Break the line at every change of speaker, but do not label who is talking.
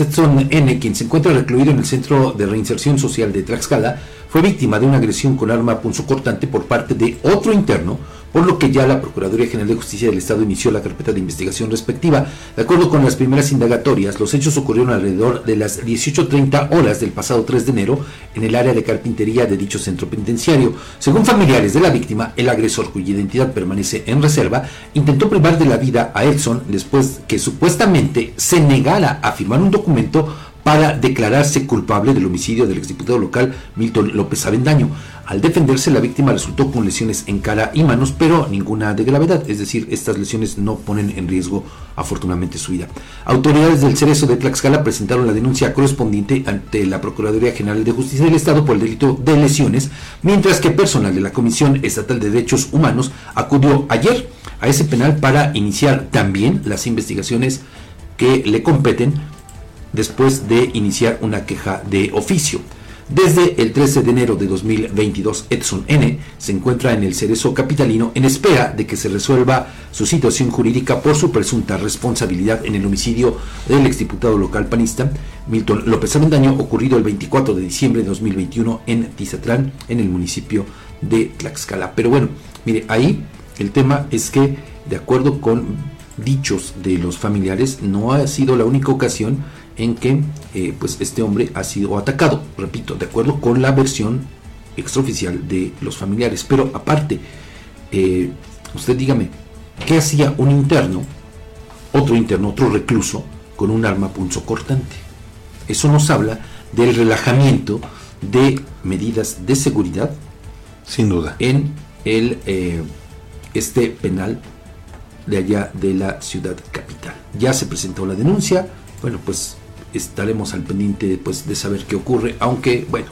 Edson N., quien se encuentra recluido en el Centro de Reinserción Social de Tlaxcala, fue víctima de una agresión con arma punzocortante por parte de otro interno, por lo que ya la Procuraduría General de Justicia del Estado inició la carpeta de investigación respectiva. De acuerdo con las primeras indagatorias, los hechos ocurrieron alrededor de las 18.30 horas del pasado 3 de enero en el área de carpintería de dicho centro penitenciario. Según familiares de la víctima, el agresor, cuya identidad permanece en reserva, intentó privar de la vida a Edson después que supuestamente se negara a firmar un documento para declararse culpable del homicidio del exdiputado local Milton López Avendaño. Al defenderse, la víctima resultó con lesiones en cara y manos, pero ninguna de gravedad, es decir, estas lesiones no ponen en riesgo afortunadamente su vida. Autoridades del Cerezo de Tlaxcala presentaron la denuncia correspondiente ante la Procuraduría General de Justicia del Estado por el delito de lesiones, mientras que personal de la Comisión Estatal de Derechos Humanos acudió ayer a ese penal para iniciar también las investigaciones que le competen después de iniciar una queja de oficio. Desde el 13 de enero de 2022, Edson N. se encuentra en el Cerezo Capitalino en espera de que se resuelva su situación jurídica por su presunta responsabilidad en el homicidio del exdiputado local panista Milton López Avendaño, ocurrido el 24 de diciembre de 2021 en Tizatlán, en el municipio de Tlaxcala. Pero bueno, mire, ahí el tema es que, de acuerdo con dichos de los familiares, no ha sido la única ocasión en que eh, pues este hombre ha sido atacado, repito, de acuerdo con la versión extraoficial de los familiares. Pero aparte, eh, usted dígame, ¿qué hacía un interno, otro interno, otro recluso, con un arma punzocortante? Eso nos habla del relajamiento de medidas de seguridad,
sin duda,
en el eh, este penal de allá de la ciudad capital. Ya se presentó la denuncia, bueno, pues estaremos al pendiente pues, de saber qué ocurre, aunque, bueno,